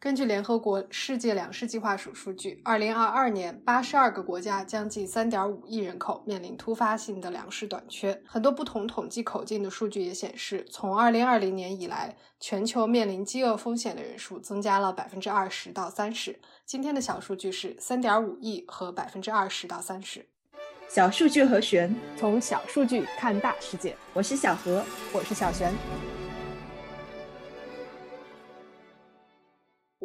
根据联合国世界粮食计划署数据，二零二二年，八十二个国家将近三点五亿人口面临突发性的粮食短缺。很多不同统计口径的数据也显示，从二零二零年以来，全球面临饥饿风险的人数增加了百分之二十到三十。今天的小数据是三点五亿和百分之二十到三十。小数据和玄，从小数据看大世界。我是小何，我是小璇。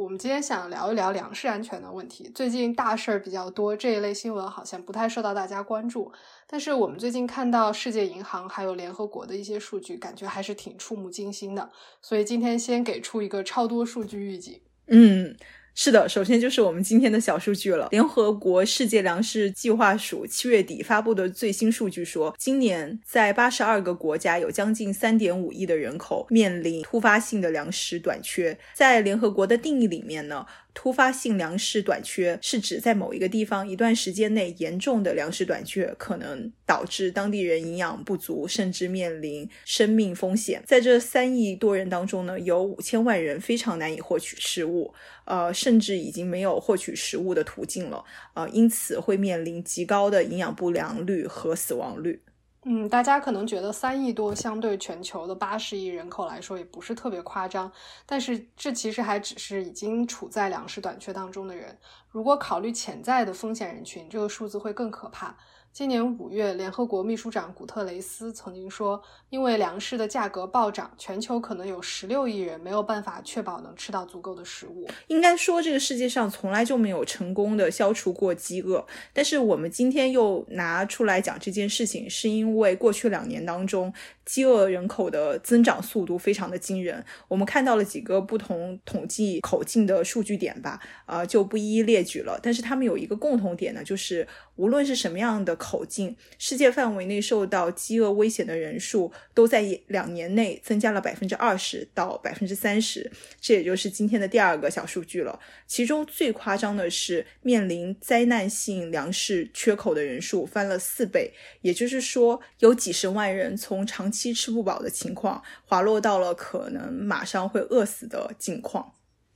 我们今天想聊一聊粮食安全的问题。最近大事儿比较多，这一类新闻好像不太受到大家关注。但是我们最近看到世界银行还有联合国的一些数据，感觉还是挺触目惊心的。所以今天先给出一个超多数据预警。嗯。是的，首先就是我们今天的小数据了。联合国世界粮食计划署七月底发布的最新数据说，今年在八十二个国家有将近三点五亿的人口面临突发性的粮食短缺。在联合国的定义里面呢？突发性粮食短缺是指在某一个地方一段时间内严重的粮食短缺，可能导致当地人营养不足，甚至面临生命风险。在这三亿多人当中呢，有五千万人非常难以获取食物，呃，甚至已经没有获取食物的途径了，呃，因此会面临极高的营养不良率和死亡率。嗯，大家可能觉得三亿多相对全球的八十亿人口来说也不是特别夸张，但是这其实还只是已经处在粮食短缺当中的人。如果考虑潜在的风险人群，这个数字会更可怕。今年五月，联合国秘书长古特雷斯曾经说，因为粮食的价格暴涨，全球可能有十六亿人没有办法确保能吃到足够的食物。应该说，这个世界上从来就没有成功的消除过饥饿。但是我们今天又拿出来讲这件事情，是因为过去两年当中。饥饿人口的增长速度非常的惊人，我们看到了几个不同统计口径的数据点吧，呃，就不一一列举了。但是他们有一个共同点呢，就是无论是什么样的口径，世界范围内受到饥饿危险的人数都在两年内增加了百分之二十到百分之三十。这也就是今天的第二个小数据了。其中最夸张的是，面临灾难性粮食缺口的人数翻了四倍，也就是说，有几十万人从长期吃不饱的情况，滑落到了可能马上会饿死的境况。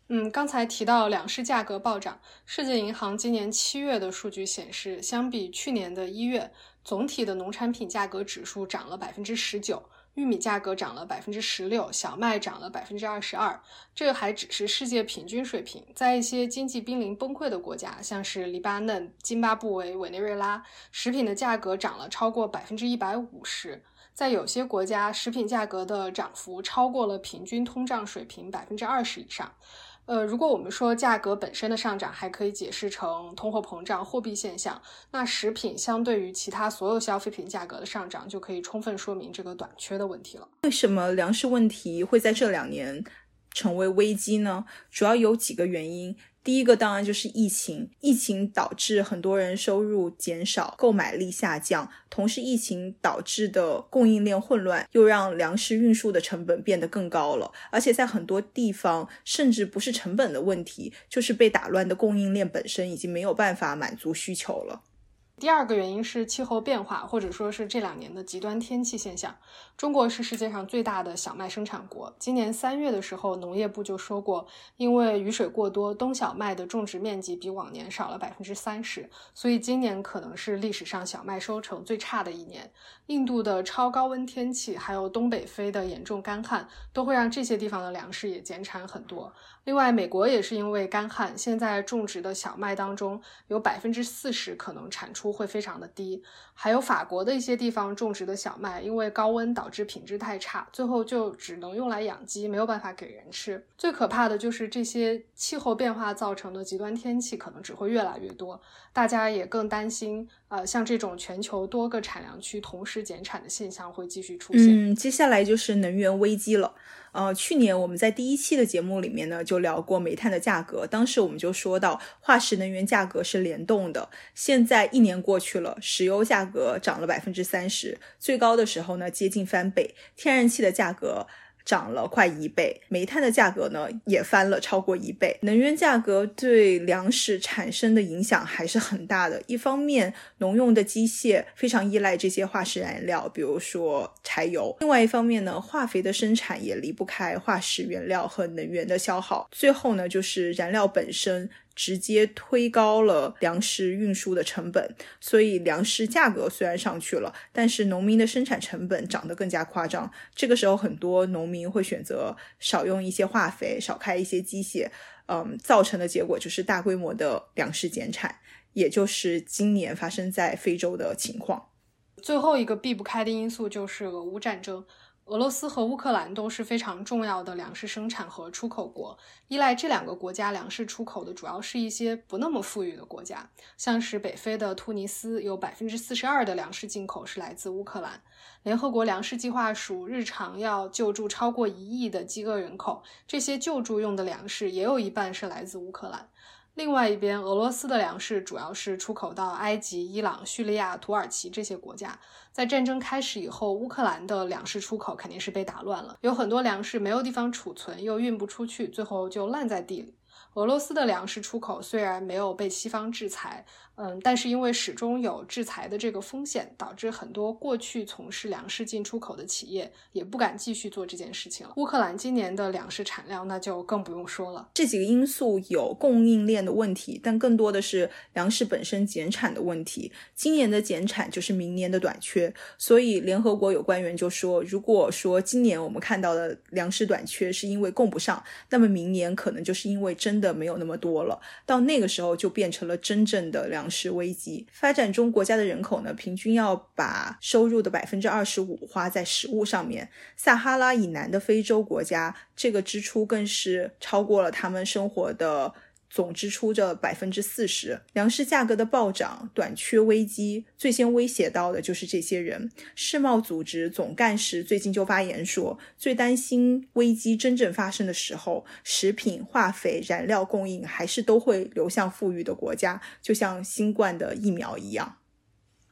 嗯，刚才提到粮食价格暴涨，世界银行今年七月的数据显示，相比去年的一月，总体的农产品价格指数涨了百分之十九。玉米价格涨了百分之十六，小麦涨了百分之二十二，这还只是世界平均水平。在一些经济濒临崩溃的国家，像是黎巴嫩、津巴布韦、委内瑞拉，食品的价格涨了超过百分之一百五十。在有些国家，食品价格的涨幅超过了平均通胀水平百分之二十以上。呃，如果我们说价格本身的上涨还可以解释成通货膨胀、货币现象，那食品相对于其他所有消费品价格的上涨，就可以充分说明这个短缺的问题了。为什么粮食问题会在这两年成为危机呢？主要有几个原因。第一个当然就是疫情，疫情导致很多人收入减少，购买力下降，同时疫情导致的供应链混乱又让粮食运输的成本变得更高了，而且在很多地方甚至不是成本的问题，就是被打乱的供应链本身已经没有办法满足需求了。第二个原因是气候变化，或者说是这两年的极端天气现象。中国是世界上最大的小麦生产国。今年三月的时候，农业部就说过，因为雨水过多，冬小麦的种植面积比往年少了百分之三十，所以今年可能是历史上小麦收成最差的一年。印度的超高温天气，还有东北非的严重干旱，都会让这些地方的粮食也减产很多。另外，美国也是因为干旱，现在种植的小麦当中有百分之四十可能产出会非常的低。还有法国的一些地方种植的小麦，因为高温导致品质太差，最后就只能用来养鸡，没有办法给人吃。最可怕的就是这些气候变化造成的极端天气可能只会越来越多，大家也更担心，呃，像这种全球多个产粮区同时减产的现象会继续出现。嗯，接下来就是能源危机了。呃，去年我们在第一期的节目里面呢，就聊过煤炭的价格。当时我们就说到，化石能源价格是联动的。现在一年过去了，石油价格涨了百分之三十，最高的时候呢接近翻倍。天然气的价格涨了快一倍，煤炭的价格呢也翻了超过一倍。能源价格对粮食产生的影响还是很大的。一方面，农用的机械非常依赖这些化石燃料，比如说柴油；另外一方面呢，化肥的生产也离不开化石原料和能源的消耗。最后呢，就是燃料本身。直接推高了粮食运输的成本，所以粮食价格虽然上去了，但是农民的生产成本涨得更加夸张。这个时候，很多农民会选择少用一些化肥，少开一些机械，嗯，造成的结果就是大规模的粮食减产，也就是今年发生在非洲的情况。最后一个避不开的因素就是俄乌战争。俄罗斯和乌克兰都是非常重要的粮食生产和出口国，依赖这两个国家粮食出口的主要是一些不那么富裕的国家，像是北非的突尼斯，有百分之四十二的粮食进口是来自乌克兰。联合国粮食计划署日常要救助超过一亿的饥饿人口，这些救助用的粮食也有一半是来自乌克兰。另外一边，俄罗斯的粮食主要是出口到埃及、伊朗、叙利亚、土耳其这些国家。在战争开始以后，乌克兰的粮食出口肯定是被打乱了，有很多粮食没有地方储存，又运不出去，最后就烂在地里。俄罗斯的粮食出口虽然没有被西方制裁，嗯，但是因为始终有制裁的这个风险，导致很多过去从事粮食进出口的企业也不敢继续做这件事情了。乌克兰今年的粮食产量那就更不用说了。这几个因素有供应链的问题，但更多的是粮食本身减产的问题。今年的减产就是明年的短缺，所以联合国有官员就说，如果说今年我们看到的粮食短缺是因为供不上，那么明年可能就是因为真的。没有那么多了，到那个时候就变成了真正的粮食危机。发展中国家的人口呢，平均要把收入的百分之二十五花在食物上面。撒哈拉以南的非洲国家，这个支出更是超过了他们生活的。总支出的百分之四十，粮食价格的暴涨、短缺危机，最先威胁到的就是这些人。世贸组织总干事最近就发言说，最担心危机真正发生的时候，食品、化肥、燃料供应还是都会流向富裕的国家，就像新冠的疫苗一样。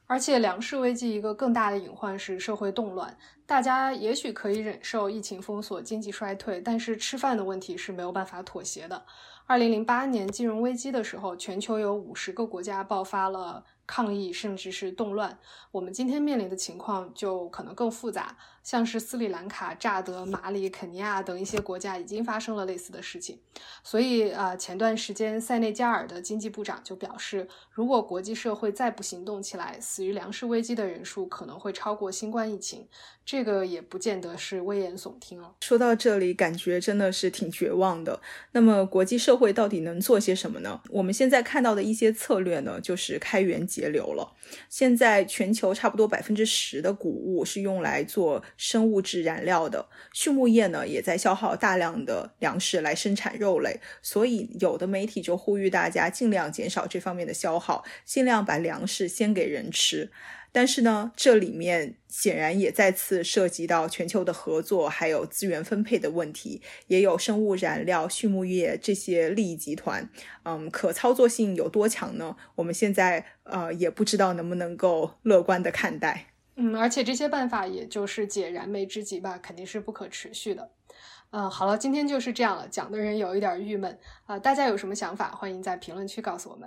而且，粮食危机一个更大的隐患是社会动乱。大家也许可以忍受疫情封锁、经济衰退，但是吃饭的问题是没有办法妥协的。二零零八年金融危机的时候，全球有五十个国家爆发了。抗议甚至是动乱，我们今天面临的情况就可能更复杂。像是斯里兰卡、乍得、马里、肯尼亚等一些国家已经发生了类似的事情。所以，呃，前段时间塞内加尔的经济部长就表示，如果国际社会再不行动起来，死于粮食危机的人数可能会超过新冠疫情。这个也不见得是危言耸听了。说到这里，感觉真的是挺绝望的。那么，国际社会到底能做些什么呢？我们现在看到的一些策略呢，就是开源。节流了。现在全球差不多百分之十的谷物是用来做生物质燃料的，畜牧业呢也在消耗大量的粮食来生产肉类，所以有的媒体就呼吁大家尽量减少这方面的消耗，尽量把粮食先给人吃。但是呢，这里面显然也再次涉及到全球的合作，还有资源分配的问题，也有生物燃料、畜牧业这些利益集团，嗯，可操作性有多强呢？我们现在呃也不知道能不能够乐观的看待。嗯，而且这些办法也就是解燃眉之急吧，肯定是不可持续的。嗯，好了，今天就是这样了，讲的人有一点郁闷啊，大家有什么想法，欢迎在评论区告诉我们。